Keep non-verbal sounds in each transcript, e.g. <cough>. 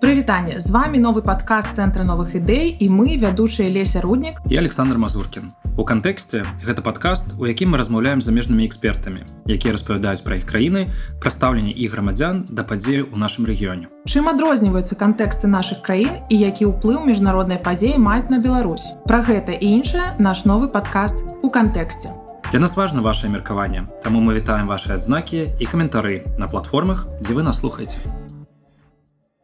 Прывітанне з вами новы падкаст цэнтра новых ідэй і мы вядучыя Леся руднік і Александр Мазуркін. У кантэксце гэта падкаст, у якім мы размаўляем замежнымі экспертамі, якія распавядаюць пра іх краіны, прадстаўленне і грамадзян да падзею ў нашым рэгіёне. Чым адрозніваюцца кантэксты нашых краін і які ўплыў міжнароднай падзеі маюць на Беларусь. Пра гэта і іншае наш новы падкаст у кантэксце. Для нас важна ваше меркаванне, таму мы вітаем ваши адзнакі і каментары на платформах, дзе вы нас слухаеце.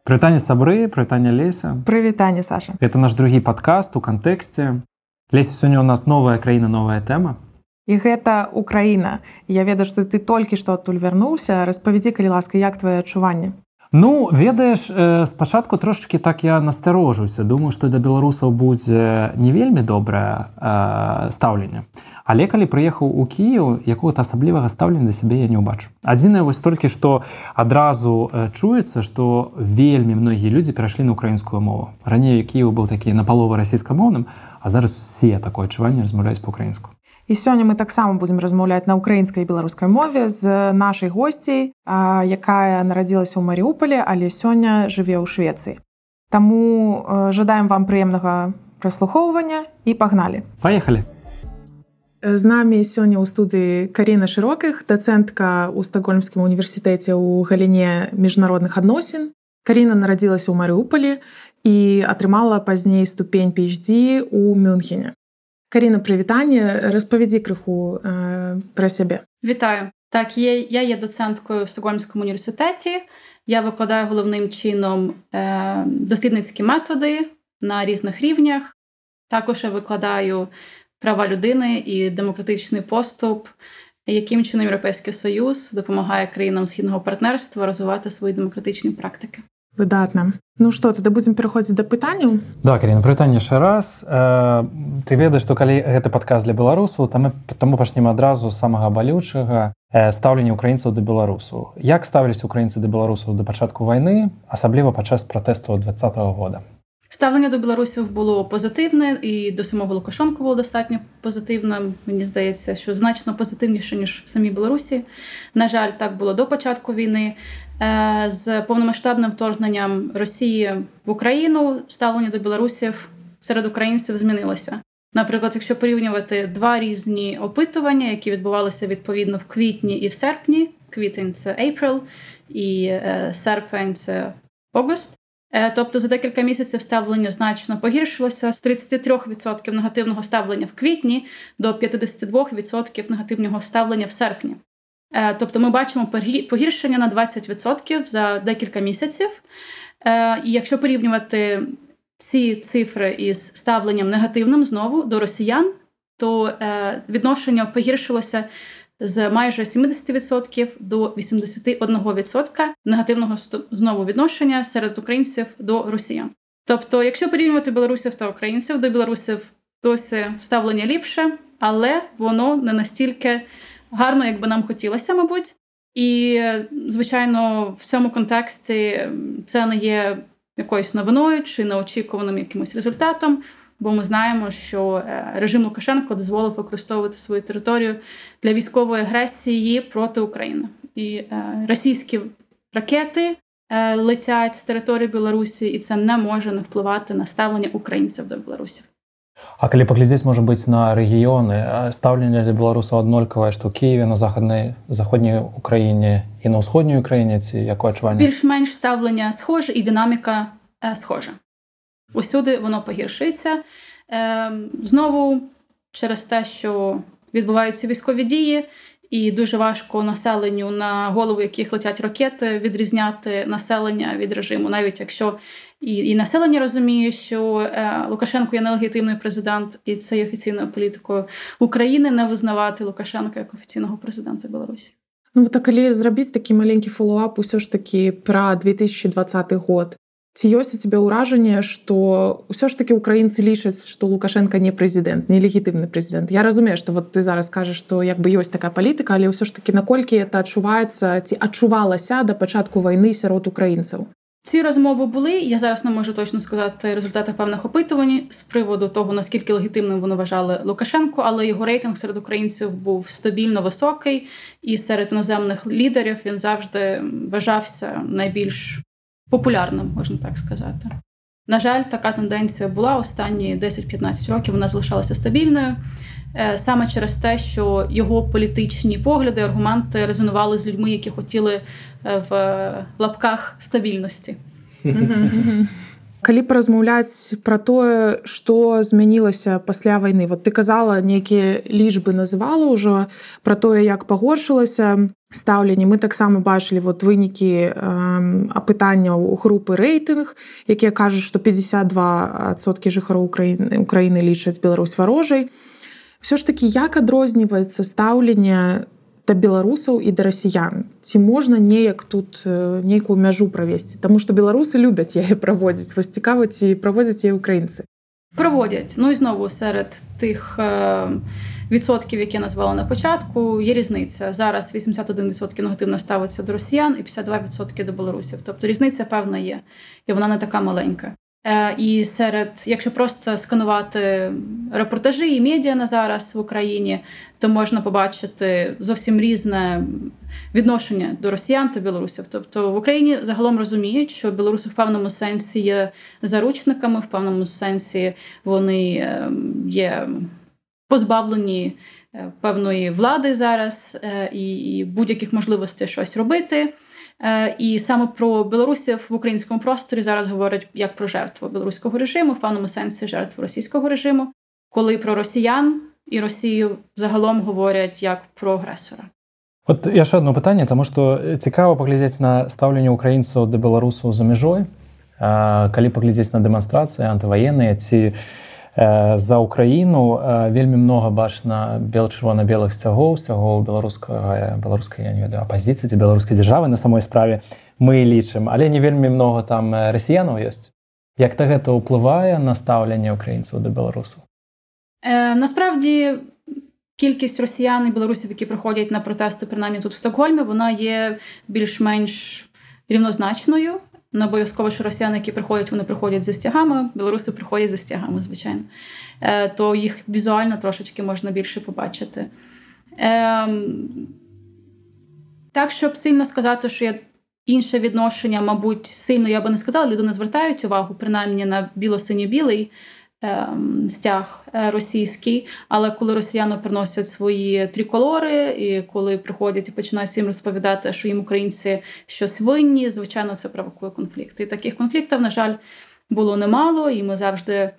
Прывітанне сабры, прывітанне леся. Прывітанне Саша. Это наш другі падкаст у кантэксце. Леся сёння у нас новая краіна, новая тэма. І гэта Украіна. Я ведаю, што ты толькі што адтуль вярнуўся, распавядзі, калі ласка, як твоё адчуванне. Ну ведаеш спачатку трошачкі так я насцярожуся думаю што да беларусаў будзе не вельмі добрае стаўленне. Але калі прыехаў у кіяў якога-то асаблівага стаўлення да сябе я не ўбачу. Адзінае вось толькі што адразу чуецца што вельмі многія людзі перайшлі на украінскую мову. Раней кіў быў такі напаловы расійскамоўным а зараз усе такое адчуванне размаўляюць па-украінску І сёння мы таксама будзем размаўляць на ўкраінскай і беларускай мове з нашай госцей, якая нарадзілася ў Марыуполе, але сёння жыве ў Швецыі. Таму жадаем вам прыемнага праслухоўвання і пагналі. Паехалі. З намі сёння ў студыі Каріна шырокіх, дацэнтка ў стакгольмскім універсітэце ў галіне міжнародных адносін. Каріна нарадзілася ў Марыуполі і атрымала пазней ступень PhD у Мюнхене. Каріна прывітанне распавядзі крыху э, пра сябе Вітаю так є, я є доценткою в Стокгольмському університеті. Я викладаю головним чином е, дослідницькі методи на різних рівнях. Також я викладаю права людини і демократичний поступ, яким чином Європейський Союз допомагає країнам східного партнерства розвивати свої демократичні практики. Выдатна Ну что тады будзем пераходзіць да пытанняў да Каріна прытанне яшчэ раз. Э, ты ведаеш што калі гэты падказ для беларусаў там таму пачнем адразу самага балючага э, стаўлення украінцаў да беларусу як ставіліся украінцы да беларусаў да пачатку вайны асабліва падчас пратэсту два -го года Ставлення до білорусів було позитивне, і до самого Лукашенко було достатньо позитивне. Мені здається, що значно позитивніше ніж в самій Білорусі. На жаль, так було до початку війни. Е, з повномасштабним вторгненням Росії в Україну ставлення до білорусів серед українців змінилося. Наприклад, якщо порівнювати два різні опитування, які відбувалися відповідно в квітні і в серпні, квітень це April і е, серпень це August, тобто за декілька місяців ставлення значно погіршилося з 33% негативного ставлення в квітні до 52% негативного ставлення в серпні. Е, тобто ми бачимо погіршення на 20% за декілька місяців. Е, і якщо порівнювати ці цифри із ставленням негативним знову до росіян, то відношення погіршилося з майже 70% до 81% негативного знову відношення серед українців до росіян. Тобто, якщо порівнювати білорусів та українців, до білорусів досі ставлення ліпше, але воно не настільки гарно, як би нам хотілося, мабуть. І, звичайно, в цьому контексті це не є якоюсь новиною чи неочікуваним якимось результатом бо ми знаємо, що е, режим Лукашенко дозволив використовувати свою територію для військової агресії проти України. І е, російські ракети е, летять з території Білорусі, і це не може не впливати на ставлення українців до білорусів. А калі паглядзець можа быць на рэгіёны стаўленне для беларусаў аднолькавае што Киеве на захаднай заходняй Україні і на ўсходняй Україні ці якое адчуванне більш-менш ставлення схоже і динаміка е, схожа усюди воно погіршується. Е, Знову через те, що відбуваються військові дії, і дуже важко населенню, на голову яких летять ракети, відрізняти населення від режиму, навіть якщо і і населення розуміє, що е, Лукашенко є нелегітимний президент, і це є офіційною політикою України не визнавати Лукашенка як офіційного президента Білорусі. Ну так калі зрабіць такі маленькі фоллоуап усё ж таки пра 2020 год ці ёсць у тебе ўражанне што ўсё ж таки украінцы лічаць што лукашенко не прэзідэнт нелегітымны прэзідэнт я разумею што вот ты зараз кажаш што як бы ёсць такая палітыка але ўсё ж таки наколькі это адчуваецца ці адчувалася да пачатку вайны сярод украінцаў Ці розмови були. Я зараз не можу точно сказати результати певних опитувань з приводу того, наскільки легітимним вони вважали Лукашенко, але його рейтинг серед українців був стабільно високий, і серед іноземних лідерів він завжди вважався найбільш популярним, можна так сказати. На жаль, така тенденція була останні 10-15 років. Вона залишалася стабільною е, саме через те, що його політичні погляди, аргументи резонували з людьми, які хотіли е, в лапках стабільності. калі паразмаўляць пра тое што змянілася пасля вайны вот ты казала нейкія лічбы называла ўжо пра тое як пагоршылася стаўленне мы таксама бачылі вот вынікі э, апытанняў у групы рэйтынг якія кажуць што 52соткі жыхароў украіны украіны лічаць Беларусь варожай все ж таки як адрозніваецца стаўленне да беларусаў і да расіян ці можна неяк тут э, нейкую мяжу правесці Таму што беларусы любяць яе праводзіць вось цікава ці праводзяць яе украінцы проводять ну і знову серед тих е, відсотків, які я назвала на початку, є різниця зараз. 81% негативно ставиться до росіян і 52% до білорусів. Тобто різниця певна є, і вона не така маленька. Е, і серед, якщо просто сканувати репортажі і медіа на зараз в Україні, то можна побачити зовсім різне відношення до росіян та білорусів. Тобто в Україні загалом розуміють, що білоруси в певному сенсі є заручниками, в певному сенсі вони е, є позбавлені е, певної влади зараз і будь-яких можливостей щось робити. Е, і саме про білорусів в українському просторі зараз говорять як про жертву білоруського режиму, в певному сенсі жертву російського режиму, коли про росіян і Росію загалом говорять як про агресора. От яшчэ одно пытанне таму што цікава паглядзець на стаўленне украінцаў да беларусаў за мяжой калі паглядзець на дэманстрацыі антываенныя ці за ўкраіну вельмі многа бачна бел-чырвона-белых сцягоў сцягоў беларускага беларускай я не ведаю апазіцыі ці беларускай дзяржавы на самой справе мы лічым але не вельмі многа там расіянаў ёсць. Як то гэта ўплывае на стаўленне украінцаў да беларусаў? Е, насправді кількість росіян і білорусів які приходять на протести принаймні тут в Стокгольмі вона є більш-менш рівнозначною не обов'язково, що росіяни, які приходять, вони приходять зі стягами, білоруси приходять зі стягами, звичайно. Е, то їх візуально трошечки можна більше побачити. Ем, так, щоб сильно сказати, що є інше відношення, мабуть, сильно я би не сказала, люди не звертають увагу, принаймні на біло-синьо-білий. Ем, стяг е, російський, але коли росіяни приносять свої триколори, і коли приходять і починають всім розповідати, що їм українці щось винні, звичайно, це провокує конфлікти. І таких конфліктів, на жаль, було немало, і ми завжди.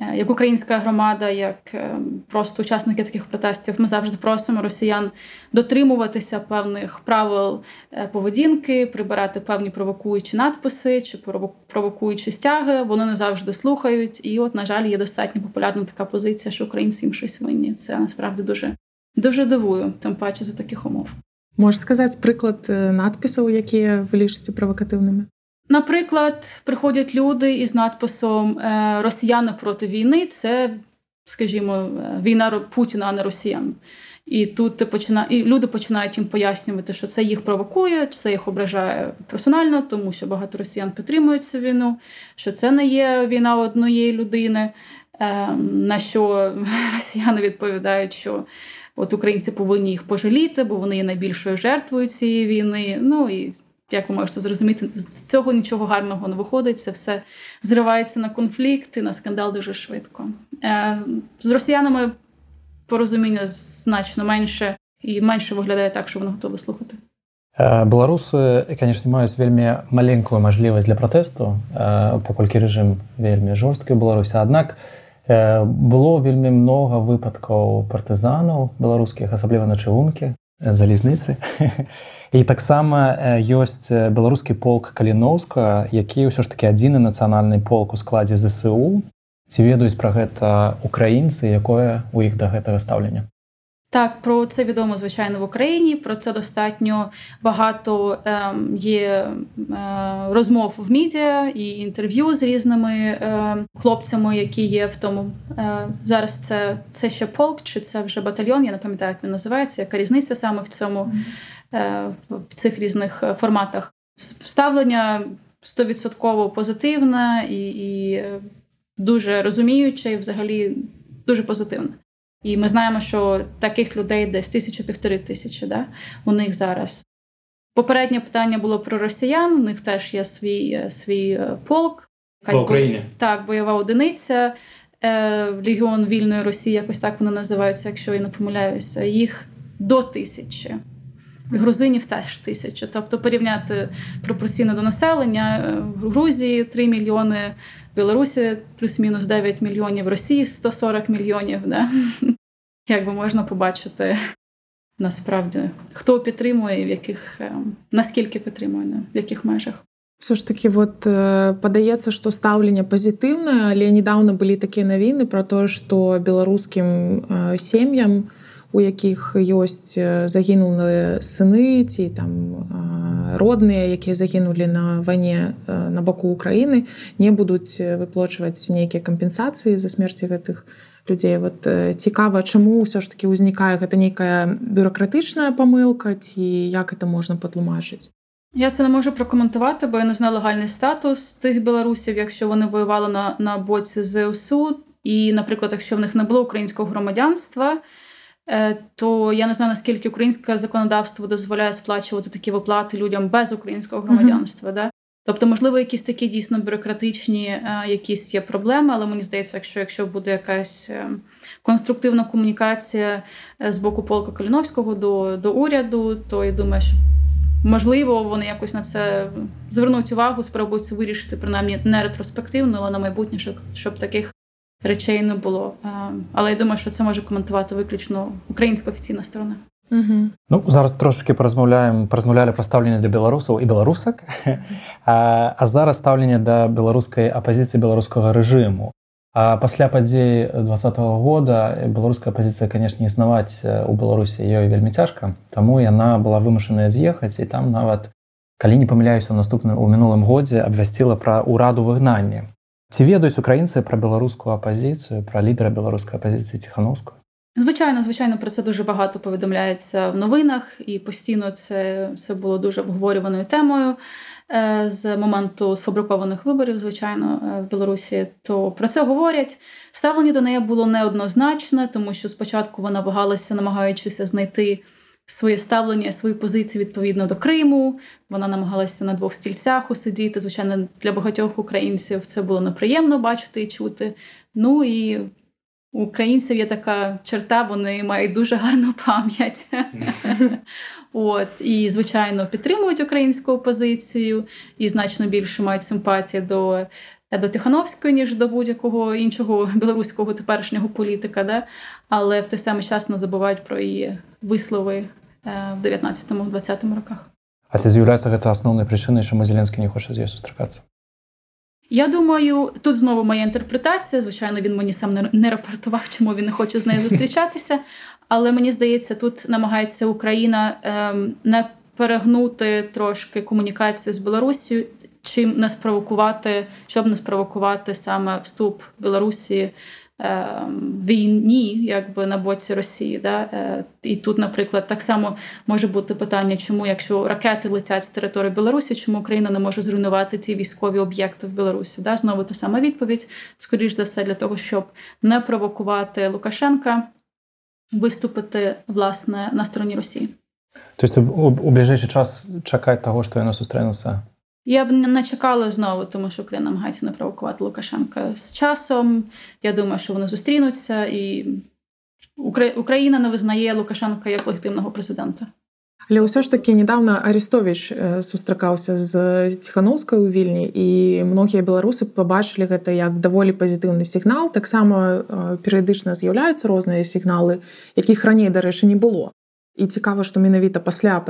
Е, як українська громада, як е, просто учасники таких протестів, ми завжди просимо росіян дотримуватися певних правил е, поведінки, прибирати певні провокуючі надписи чи провокуючі стяги. Вони не завжди слухають. І, от, на жаль, є достатньо популярна така позиція, що українці їм щось винні. Це насправді дуже дуже дивую, тим паче за таких умов. Можеш сказати приклад надписів, які ви лишите провокативними? Наприклад, приходять люди із надписом е, Росіяни проти війни це, скажімо, е, війна Путіна, а не Росіян. І тут ти почина... і люди починають їм пояснювати, що це їх провокує, це їх ображає персонально, тому що багато росіян підтримують цю війну, що це не є війна однієї людини. Е, на що <laughs> росіяни відповідають, що от українці повинні їх пожаліти, бо вони є найбільшою жертвою цієї війни. Ну і як ви можете зрозуміти, з цього нічого гарного не виходить. Це все зривається на конфлікт і на скандал дуже швидко. Е, з росіянами порозуміння значно менше і менше виглядає так, що вони готові слухати. Е, беларусы конечно маюць вельмі маленькую мажлівасць для пратэсту е, паколькі рэжым вельмі жорсткі беларусі аднак было вельмі многа выпадкаў партызанаў беларускіх асабліва на чыгункі залізніцы <laughs> і таксама ёсць беларускі полк каліноўска які ўсё ж таки адзіны нацыянальны полк у складзе зсу ці ведаюць пра гэта украінцы якое у іх да гэтага стаўлення Так, про це відомо звичайно в Україні. Про це достатньо багато е, є е, розмов в медіа і інтерв'ю з різними е, хлопцями, які є в тому. Е, зараз це це ще полк, чи це вже батальйон. Я не пам'ятаю, як він називається. Яка різниця саме в цьому е, в цих різних форматах? Ставлення стовідсотково позитивне і, і дуже розуміюче, і взагалі дуже позитивне. І ми знаємо, що таких людей десь тисячу півтори тисячі да, у них зараз. Попереднє питання було про росіян. У них теж є свій свій полк. В Україні. Так, бойова одиниця. Легіон вільної Росії, якось так вони називаються, якщо я не помиляюся. Їх до тисячі. Грузинів теж тисяча. Тобто порівняти пропорційно до населення е, в Грузії 3 мільйони, в Білорусі плюс-мінус 9 мільйонів, в Росії 140 мільйонів. Да? <laughs> Якби можна побачити насправді, хто підтримує, в яких е, наскільки підтримує, в яких межах. Все ж таки вот э, падаецца што стаўленне пазітыўнае але недавно былі такія навіны про тое што беларускім э, сем'ям у якіх ёсць загінулыя сыны ці там родныя якія загінулі на вайне на баку Украіны не будуць выплочваць нейкія кампенсацыі за смерці гэтых людзей вот цікава чаму ўсё ж таки ўзнікае гэта нейкая бюрократычная памылка ці як это можна патлумачыць Я це не можу прокоментувати, бо я не знаю легальний статус тих білорусів, якщо вони воювали на на боці ЗСУ. І, наприклад, якщо в них не було українського громадянства, Е, то я не знаю наскільки українське законодавство дозволяє сплачувати такі виплати людям без українського громадянства. Mm-hmm. Да? Тобто, можливо, якісь такі дійсно бюрократичні е, якісь є проблеми, але мені здається, якщо якщо буде якась е, конструктивна комунікація з боку полка Каліновського до до уряду, то я думаю, що можливо вони якось на це звернуть увагу, спробують це вирішити принаймні не ретроспективно, але на майбутнє, щоб, щоб таких речей не було. Але я думаю, що це може коментувати виключно українська офіційна сторона. Угу. Ну зараз трошки порозмовляємо порозмовляли про ставлення до білорусів і білорусок, <laughs> а, а зараз ставлення до білоруської опозиції білоруського режиму. А пасля падзей двадцатого года беларуская пазіцыя канешне існаваць у беларусі ёй вельмі цяжка таму яна была вымушаная з'ехаць і там нават калі не памыляюся ў наступным у мінулым годзе абвясціла пра ўраду выгнання Ці ведаюць украінцы пра беларускую апазіцыю пра лідера беларускай апазіцыі ціхановскую Звичайно, звичайно, про це дуже багато повідомляється в новинах, і постійно це це було дуже обговорюваною темою е, з моменту сфабрикованих виборів, звичайно, е, в Білорусі. То про це говорять. Ставлення до неї було неоднозначне, тому що спочатку вона вагалася, намагаючися знайти своє ставлення, свою позицію відповідно до Криму. Вона намагалася на двох стільцях усидіти. Звичайно, для багатьох українців це було неприємно бачити і чути. Ну і у українців є така черта, вони мають дуже гарну <laughs> пам'ять. От і, звичайно, підтримують українську опозицію і значно більше мають симпатії до до Тихановської, ніж до будь-якого іншого білоруського теперішнього політика. Да? Але в той самий час не забувають про її вислови в 19-20 роках. А ці з'являється гэта асноўнай прычынай, чаму Зеленскі не хоче з ёй сустракацца? Я думаю, тут знову моя інтерпретація. Звичайно, він мені сам не рапортував, чому він не хоче з нею зустрічатися. Але мені здається, тут намагається Україна ем, не перегнути трошки комунікацію з Білорусією, чим не спровокувати, щоб не спровокувати саме вступ Білорусі Ем, війні, якби на боці Росії. Да? Е, і тут, наприклад, так само може бути питання, чому, якщо ракети летять з території Білорусі, чому Україна не може зруйнувати ці військові об'єкти в Білорусі? Да? Знову та сама відповідь, скоріш за все, для того, щоб не провокувати Лукашенка, виступити власне на стороні Росії. Тобто у ближайший час чекати того, що воно зустрінеться я б не чекала знову, тому що Україна намагається не провокувати Лукашенка з часом. Я думаю, що вони зустрінуться, і Україна не визнає Лукашенка як легітимного президента. Але ўсё ж такі недавно арестович сустракаўся з ціхановскай у вільні і многія беларусы пабачылі гэта як даволі пазітыўны сігнал таксама перыядычна з'яўляюцца розныя сігналы якіх раней дарэчы не было і цікава што менавіта пасля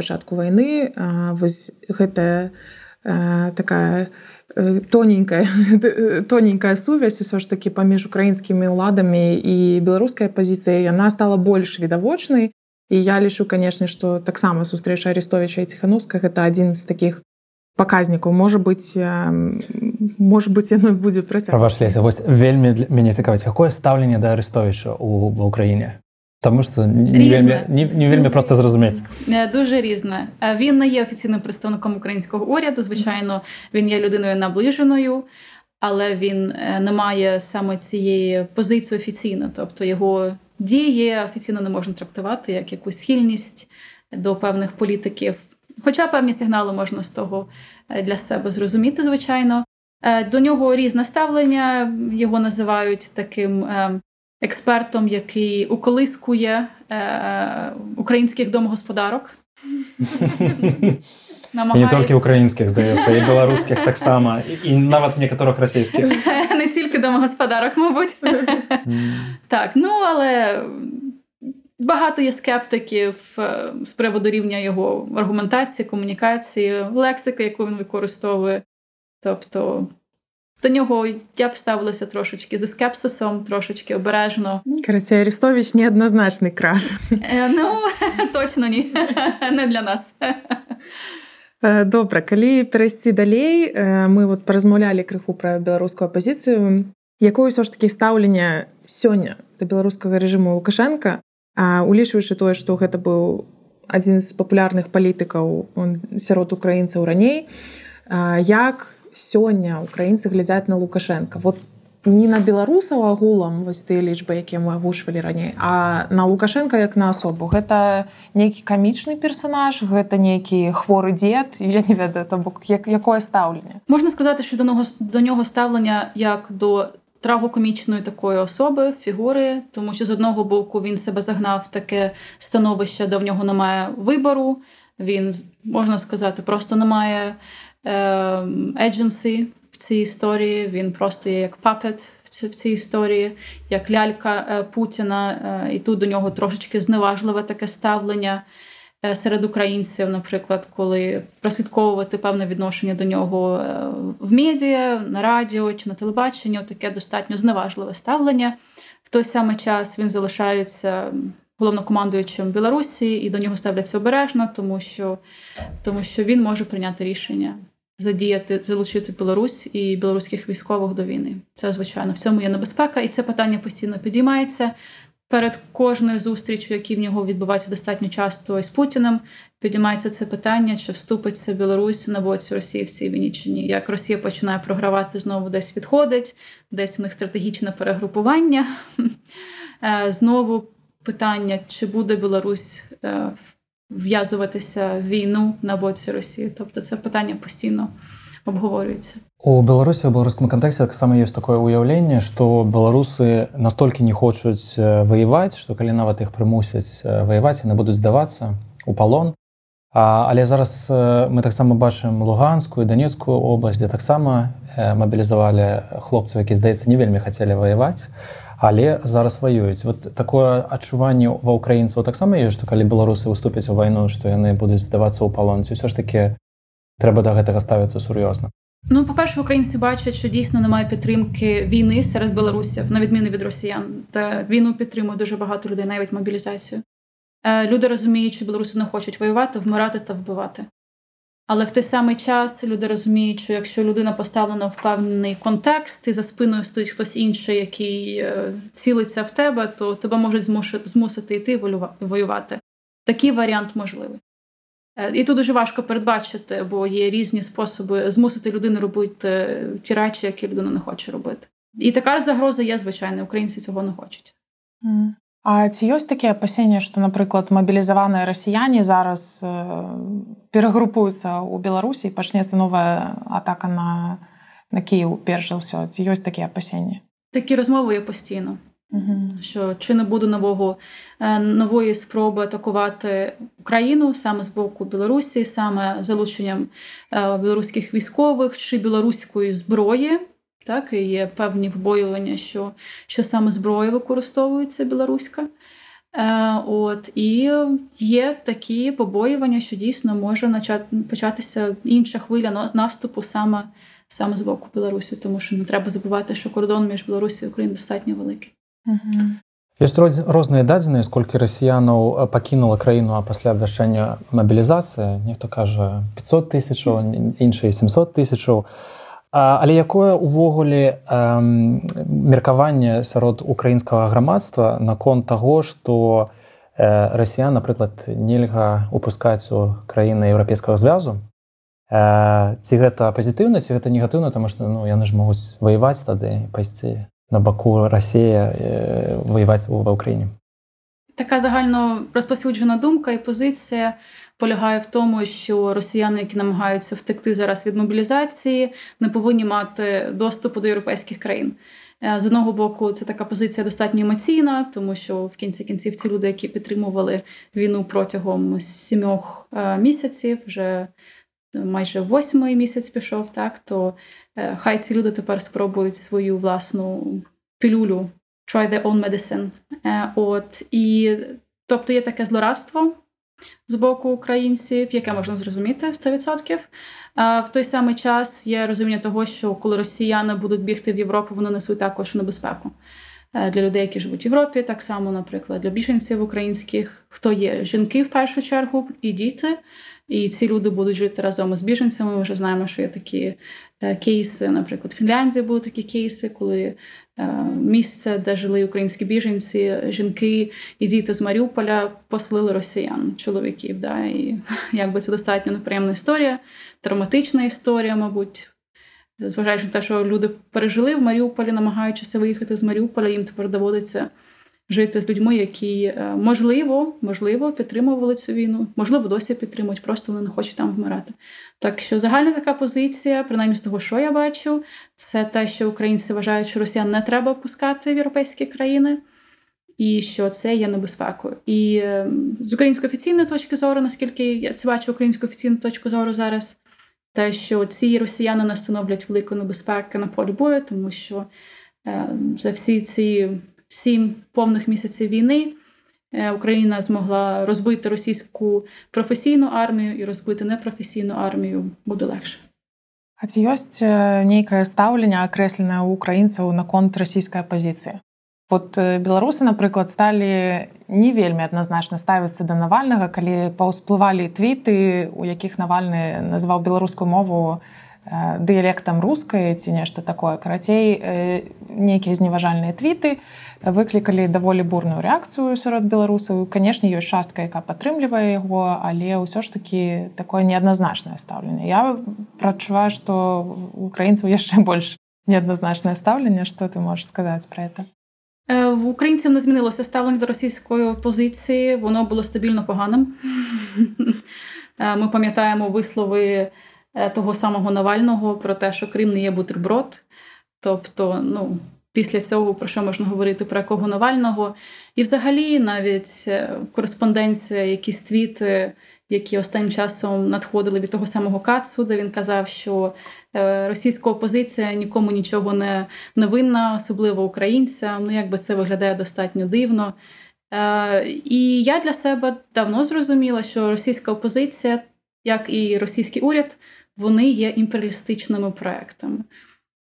вось гэтая Э, такая э, тоненькая <laughs> тоненькая сувязь усё ж таки паміж украінскімі ўладамі і беларускай пазіцыяй яна стала больш відавочнай і я лічу канешне што таксама сустрэча арестовича і ціхановска гэта адзін з таких паказнікаў можа быть может быть яно будзе працягваць вось вельмі мяне цікавіць якое стаўленне да арестовича у ва ўкраіне Тому що не вельми, не, не вельми просто зрозуміти. Дуже різне. Він не є офіційним представником українського уряду. Звичайно, він є людиною наближеною, але він е, не має саме цієї позиції офіційно. Тобто його дії офіційно не можна трактувати як якусь схильність до певних політиків. Хоча певні сигнали можна з того для себе зрозуміти, звичайно. До нього різне ставлення, його називають таким експертом, який уколискує українських домогосподарок. <laughs> Намагається... Не тільки українських, здається, і білоруських так само, і навіть некоторих російських. <laughs> Не тільки домогосподарок, мабуть. Так, ну але багато є скептиків е, з приводу рівня його аргументації, комунікації, лексики, яку він використовує. Тобто. До нього я б ставилася трошечки зі скепсисом, трошечки обережно. Короче, Арестович неоднозначний краш. Е, ну, <laughs> точно ні. <laughs> Не для нас. Добра, калі перайсці далей мы вот паразмаўлялі крыху пра беларускую апазіцыю якое ўсё ж такі стаўленне сёння да беларускага рэжыму лукашенко улічваючы тое што гэта быў адзін з папулярных палітыкаў сярод украінцаў раней як сёння украінцы глядзяць на лукашенко вот не на беларусаў агулам вось тыя лічбы якія мы агушвалі раней а на лукашенко як на асобу. Гэта нейкі камічны персонаж гэта нейкі хворы дзед я не ведаю там бок як якое стаўленне. Можна сказати що до нього до нього ставлення як до трагокомічної такої особи фігури тому що з одного боку він себе загнав в таке становище де в нього немає вибору він можна сказати просто немає едженсі цій історії. Він просто є як папет в цій історії, як лялька е, Путіна, е, і тут до нього трошечки зневажливе таке ставлення е, серед українців, наприклад, коли прослідковувати певне відношення до нього в медіа, на радіо чи на телебаченні, таке достатньо зневажливе ставлення. В той самий час він залишається. Головнокомандуючим Білорусі і до нього ставляться обережно, тому що тому що він може прийняти рішення задіяти, залучити Білорусь і білоруських військових до війни. Це звичайно в цьому є небезпека, і це питання постійно підіймається. Перед кожною зустрічю, які в нього відбуваються достатньо часто з Путіним, підіймається це питання, чи вступиться Білорусь на боці Росії в цій війні чи ні. Як Росія починає програвати, знову десь відходить, десь в них стратегічне перегрупування. <laughs> Е, знову питання, чи буде Білорусь е, в'язуватися в війну на боці Росії. Тобто це питання постійно обговорюється. У Беларусі у беларускім кантэксце таксама ёсць такое ўяўленне, што беларусы настолькі не хочуць ваяваць, што калі нават іх прымусяць ваяваць, яны будуць здавацца у палон. А, але зараз мы таксама бачым луганскую данецкую область, дзе таксама мабілізавалі хлопцаў, які здаецца не вельмі хацелі ваяваць але зараз ваююць вот такое адчуванне ва ўкраінцаў таксама ёсць што калі беларусы выступяць у вайну што яны будуць здавацца ў палонці ўсё ж таки трэба да гэтага ставіцца сур'ёзна Ну, по-перше, українці бачать, що дійсно немає підтримки війни серед білорусів, на відміну від росіян. Та війну підтримує дуже багато людей, навіть мобілізацію. Люди розуміють, що білоруси не хочуть воювати, вмирати та вбивати. Але в той самий час люди розуміють, що якщо людина поставлена в певний контекст і за спиною стоїть хтось інший, який е, цілиться в тебе, то тебе можуть змусити йти воювати. Такий варіант можливий. Е, і тут дуже важко передбачити, бо є різні способи змусити людину робити ті речі, які людина не хоче робити. І така загроза є, звичайно, українці цього не хочуть. А ці ёсць такія апасення, што, напрыклад, мабілізаваныя расіяне зараз э, перагрупуюцца ў Беларусі і пачнецца новая атака на, на Кіїв, перш за ўсё. Ці ёсць такія апасення? Такі розмови є постійно. Угу. Що чи не буде нового нової спроби атакувати Україну саме з боку Білорусі, саме залученням білоруських військових чи білоруської зброї? Так, і є певні побоювання, що що саме зброя використовується білоруська. Е, от, І є такі побоювання, що дійсно може почати, початися інша хвиля наступу саме саме з боку Білорусі, тому що не треба забувати, що кордон між Білорусі і Україною достатньо великий. Угу. Ёсць розныя дадзеныя, сколькі расіянаў пакінула краіну а пасля абвяшчання мабілізацыі, нехто кажа 500 тысячаў, іншыя 700 тысячаў. Але якое ўвогуле меркаванне сярод украінскага грамадства наконт таго, што расіян, напрыклад, нельга упускаць у краіны еўрапейскага звязу. Ці гэта пазітыўна, ці гэта негатыўна, таму што ну, яны ж могуць ваяваць тады пайсці на баку рассея ваяваць ва ўкраіне. Така загально розповсюджена думка і позиція полягає в тому, що росіяни, які намагаються втекти зараз від мобілізації, не повинні мати доступу до європейських країн. Е, з одного боку, це така позиція достатньо емоційна, тому що в кінці кінців ці люди, які підтримували війну протягом сімьох е, місяців, вже майже восьмий місяць пішов, так то е, хай ці люди тепер спробують свою власну пілюлю try their own medicine. От і тобто є таке злорадство з боку українців, яке можна зрозуміти 100%. А в той самий час є розуміння того, що коли росіяни будуть бігти в Європу, вони несуть також небезпеку. Е, для людей, які живуть в Європі, так само, наприклад, для біженців українських, хто є жінки в першу чергу, і діти. І ці люди будуть жити разом із біженцями. Ми вже знаємо, що є такі е, кейси. Наприклад, в Фінляндії були такі кейси, коли е, місце, де жили українські біженці, жінки і діти з Маріуполя послали росіян, чоловіків. Да? І <laughs> якби це достатньо неприємна історія, травматична історія, мабуть. Зважаючи на те, що люди пережили в Маріуполі, намагаючися виїхати з Маріуполя, їм тепер доводиться жити з людьми, які е, можливо, можливо, підтримували цю війну, можливо, досі підтримують, просто вони не хочуть там вмирати. Так що загальна така позиція, принаймні з того, що я бачу, це те, що українці вважають, що росіян не треба пускати в європейські країни. І що це є небезпекою. І е, з української офіційної точки зору, наскільки я це бачу українську офіційну точку зору зараз, те, що ці росіяни не становлять велику небезпеку на полі бою, тому що е, за всі ці сім повних місяців війни е, Україна змогла розбити російську професійну армію і розбити непрофесійну армію буде легше. А ці ёсць нейкае стаўленне акрэсленае ў украінцаў наконт расійскай апазіцыі вот беларусы напрыклад сталі не вельмі адназначна ставіцца да навальнага калі паўсплывалі твіты у якіх навальны назваў беларускую мову дыялектам рускай ці нешта такое. Карацей нейкія зневажальныя твіты выклікалі даволі бурную рэакцыю сярод беларусаў канешне ёсць частка якая падтрымлівае яго але ўсё ж такі такое неадназначнае стаўленне я прачуваю што украінцаў яшчэ <laughs> больш неадназначнае стаўленне што ты можаш сказаць про это? В українців не змінилося ставлення до російської позиції воно було стабільно поганим. <laughs> Ми пам'ятаємо вислови Е, того самого Навального про те, що Крим не є бутерброд. Тобто, ну, після цього про що можна говорити про якого Навального? І взагалі навіть е, кореспонденція, якісь твіти, які останнім часом надходили від того самого Кацу, де він казав, що е, російська опозиція нікому нічого не, не винна, особливо українцям. Ну, якби це виглядає достатньо дивно. І я для себе давно зрозуміла, що російська опозиція, як і російський уряд, вони є імперіалістичними проектами.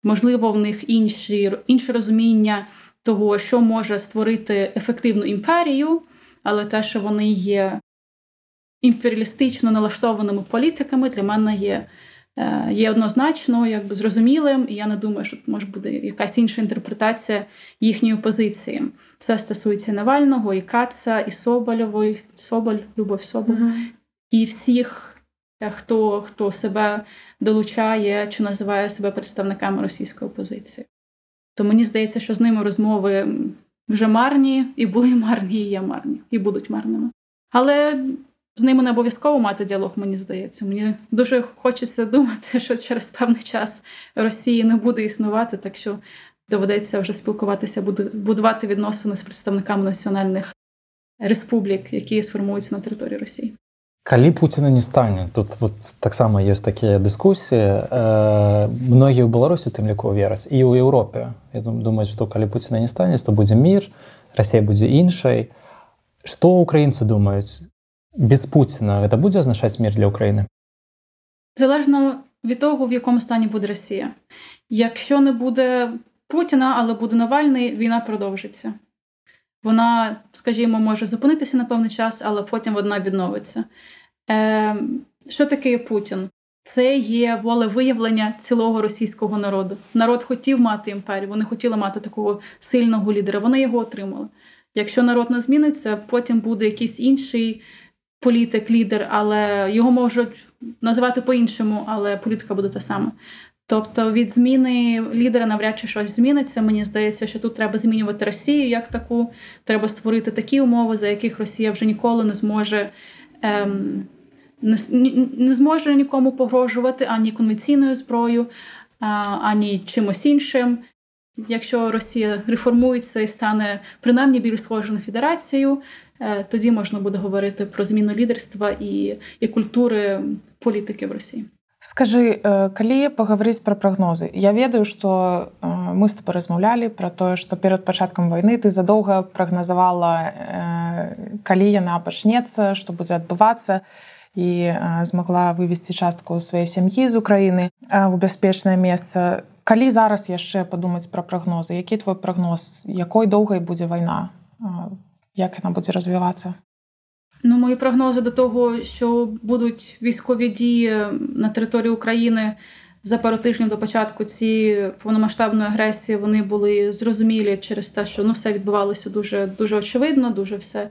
Можливо, в них інші, інше розуміння того, що може створити ефективну імперію, але те, що вони є імперіалістично налаштованими політиками, для мене є е, є однозначно якби зрозумілим, і я не думаю, що може буде якась інша інтерпретація їхньої позиції. Це стосується Навального, і Каца, і Соболєвої, Соболь, Любов Соболь, uh і всіх хто хто себе долучає чи називає себе представниками російської опозиції. То мені здається, що з ними розмови вже марні, і були марні, і є марні, і будуть марними. Але з ними не обов'язково мати діалог, мені здається. Мені дуже хочеться думати, <laughs> що через певний час Росії не буде існувати, так що доведеться вже спілкуватися, будувати відносини з представниками національних республік, які сформуються на території Росії. калі Пуціна не стане тут вот таксама ёсць такія дыскусіі э, многія ў беларусі тым ліку вераць і ў Еўропе я думаю што калі Пуціна не стане то будзе мір Расія будзе іншай што украінцы думаюць без Пуціна гэта будзе азначаць мір для Украіны залежно від того в якому стані буде Росія якщо не буде Путіна але буде Навальний війна продовжиться вона, скажімо, може зупинитися на певний час, але потім вона відновиться. Е, Що таке Путін? Це є волевиявлення цілого російського народу. Народ хотів мати імперію, вони хотіли мати такого сильного лідера. Вони його отримали. Якщо народ не зміниться, потім буде якийсь інший політик, лідер, але його можуть називати по-іншому, але політика буде та сама. Тобто від зміни лідера навряд чи щось зміниться. Мені здається, що тут треба змінювати Росію як таку. Треба створити такі умови, за яких Росія вже ніколи не зможе ем, не, не зможе нікому погрожувати ані конвенційною зброєю, ані чимось іншим. Якщо Росія реформується і стане принаймні більш схожа на федерацію, е, тоді можна буде говорити про зміну лідерства і, і культури політики в Росії. Скажи э, калі пагаварыць пра прагнозы. Я ведаю што э, мы з тобой размаўлялі пра тое што перад пачаткам вайны ты задоўга прагназавала э, калі яна пачнецца што будзе адбывацца і змагла вывесці частку сваёй сям'і з Украіны у бяспечнае месца. Калі зараз яшчэ падумаць пра прагнозы? Які твой прагноз? Якой доўгай будзе вайна? Як яна будзе развівацца Ну, мої прогнози до того, що будуть військові дії на території України за пару тижнів до початку цієї повномасштабної агресії, вони були зрозумілі через те, що ну все відбувалося дуже дуже очевидно, дуже все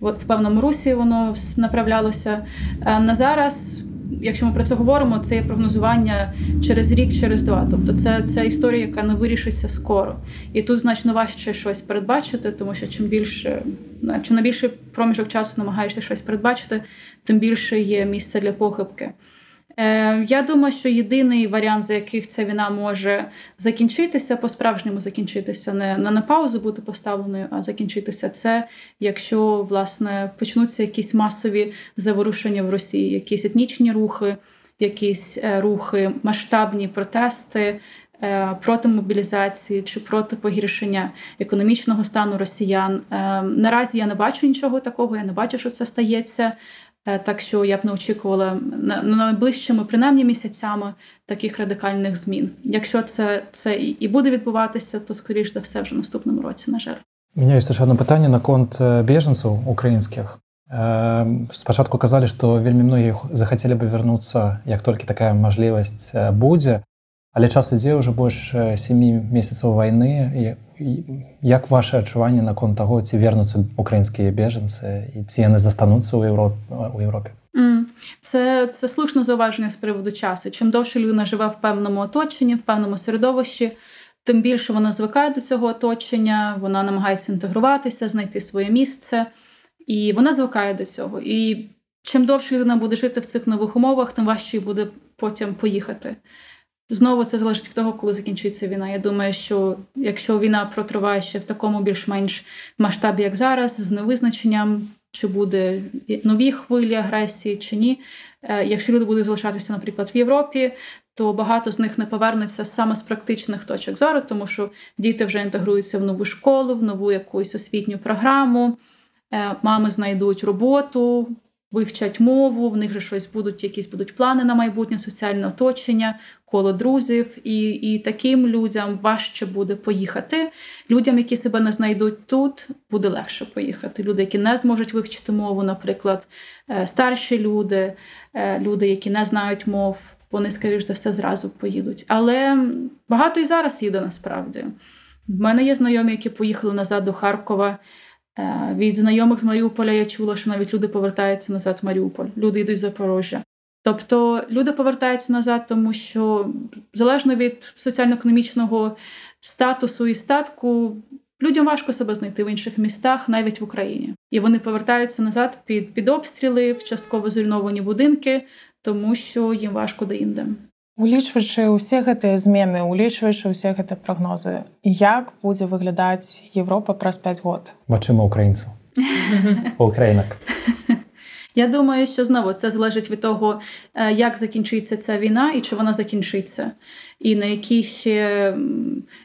в певному русі воно направлялося. А на зараз якщо ми про це говоримо, це є прогнозування через рік, через два. Тобто, це це історія, яка не вирішиться скоро. І тут значно важче щось передбачити, тому що чим більше чим на більший проміжок часу намагаєшся щось передбачити, тим більше є місце для похибки. Е, я думаю, що єдиний варіант, за яких ця війна може закінчитися, по-справжньому закінчитися, не на паузу бути поставленою, а закінчитися, це якщо власне почнуться якісь масові заворушення в Росії, якісь етнічні рухи, якісь е, рухи, масштабні протести. Е, проти мобілізації чи проти погіршення економічного стану росіян наразі я не бачу нічого такого. Я не бачу, що це стається. Е, так що я б не очікувала на найближчими, принаймні місяцями, таких радикальних змін. Якщо це це і буде відбуватися, то скоріш за все вже в наступному році. На жаль, Меня ёсць яшчэ одно пытанне наконт бежанцаў украінскіх. Спачатку казалі, што вельмі многіх захацелі бы вярнуцца, як толькі такая мажлівасць будзе. Але час ідзе ўжо больш сямі месяцаў вайны як ваше адчуванне наконт таго ці вернуцца украінскія бежанцы і ці яны застануцца ў Європ у Європі це це слушне зауваження з приводу часу. Чим довше людина живе в певному оточенні, в певному середовищі, тим більше вона звикає до цього оточення, вона намагається інтегруватися, знайти своє місце, і вона звикає до цього. І чим довше людина буде жити в цих нових умовах, тим важче буде потім поїхати. Знову це залежить від того, коли закінчиться війна. Я думаю, що якщо війна протриває ще в такому більш-менш масштабі, як зараз, з невизначенням, чи буде нові хвилі агресії, чи ні. Е, якщо люди будуть залишатися, наприклад, в Європі, то багато з них не повернуться саме з практичних точок зору, тому що діти вже інтегруються в нову школу, в нову якусь освітню програму, е, мами знайдуть роботу вивчать мову, в них же щось будуть, якісь будуть плани на майбутнє, соціальне оточення, коло друзів, і і таким людям важче буде поїхати. Людям, які себе не знайдуть тут, буде легше поїхати. Люди, які не зможуть вивчити мову, наприклад, е, старші люди, е, люди, які не знають мов, вони, скоріш за все, зразу поїдуть. Але багато і зараз їде насправді. В мене є знайомі, які поїхали назад до Харкова. Е, від знайомих з Маріуполя я чула, що навіть люди повертаються назад в Маріуполь, люди йдуть з Запорожжя. Тобто люди повертаються назад, тому що залежно від соціально-економічного статусу і статку, людям важко себе знайти в інших містах, навіть в Україні. І вони повертаються назад під під обстріли, в частково зруйновані будинки, тому що їм важко деінде. Улічваючы ўсе гэтыя змены, улічваючы ўсе гэтыя прагнозы, як будзе выглядаць Європа праз 5 год вачыма украінцаў <laughs> Українок. Я думаю, що знову це залежить від того, як закінчиться ця війна і чи вона закінчиться, і на які ще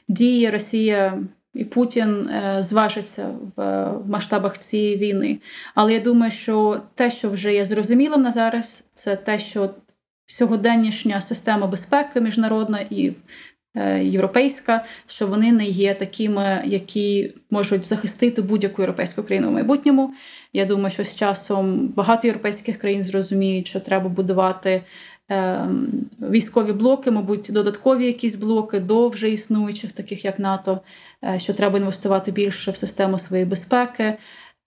дії Росія і Путін зважаться в масштабах цієї війни. Але я думаю, що те, що вже є зрозумілим на зараз, це те, що сьогоденнішня система безпеки міжнародна і е, європейська, що вони не є такими, які можуть захистити будь-яку європейську країну в майбутньому. Я думаю, що з часом багато європейських країн зрозуміють, що треба будувати. Ем, військові блоки, мабуть, додаткові якісь блоки до вже існуючих, таких як НАТО, е, що треба інвестувати більше в систему своєї безпеки,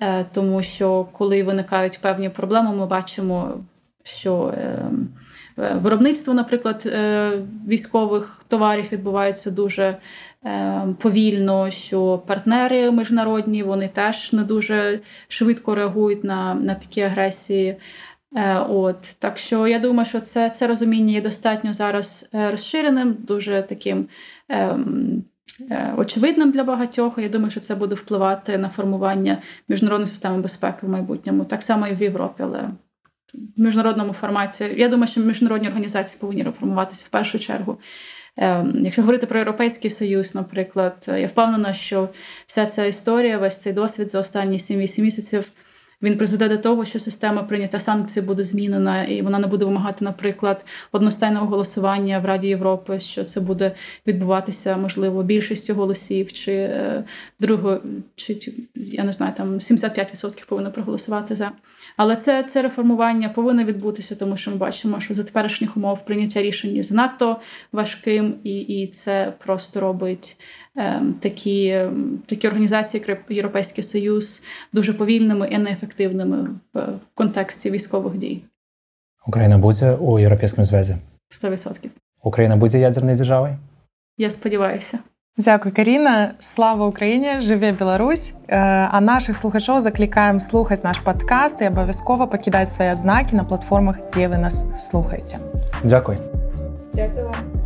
е, тому що коли виникають певні проблеми, ми бачимо, що ем, виробництво, наприклад, військових товарів відбувається дуже повільно. Що партнери міжнародні вони теж не дуже швидко реагують на, на такі агресії. От так що я думаю, що це це розуміння є достатньо зараз розширеним, дуже таким ем, Е, очевидним для багатьох. Я думаю, що це буде впливати на формування міжнародної системи безпеки в майбутньому, так само і в Європі, але в міжнародному форматі. Я думаю, що міжнародні організації повинні реформуватися в першу чергу. Е, якщо говорити про Європейський Союз, наприклад, я впевнена, що вся ця історія, весь цей досвід за останні 7-8 місяців він призведе до того, що система прийняття санкцій буде змінена, і вона не буде вимагати, наприклад, одностайного голосування в Раді Європи, що це буде відбуватися, можливо, більшістю голосів, чи е, чи я не знаю, там 75% повинно проголосувати за. Але це це реформування повинно відбутися, тому що ми бачимо, що за теперішніх умов прийняття рішень занадто важким, і, і це просто робить. Ем, такі ем, такі організації, як Європейський Союз, дуже повільними і неефективними в контексті військових дій. Україна буде у Європейському зв'язі? 100%. Україна буде ядерною державою? Я сподіваюся. Дякую, Каріна. Слава Україні! Живе Білорусь! Е, а наших слухачів закликаємо слухати наш подкаст і обов'язково покидати свої ознаки на платформах, де ви нас слухаєте. Дякую. Дякую вам.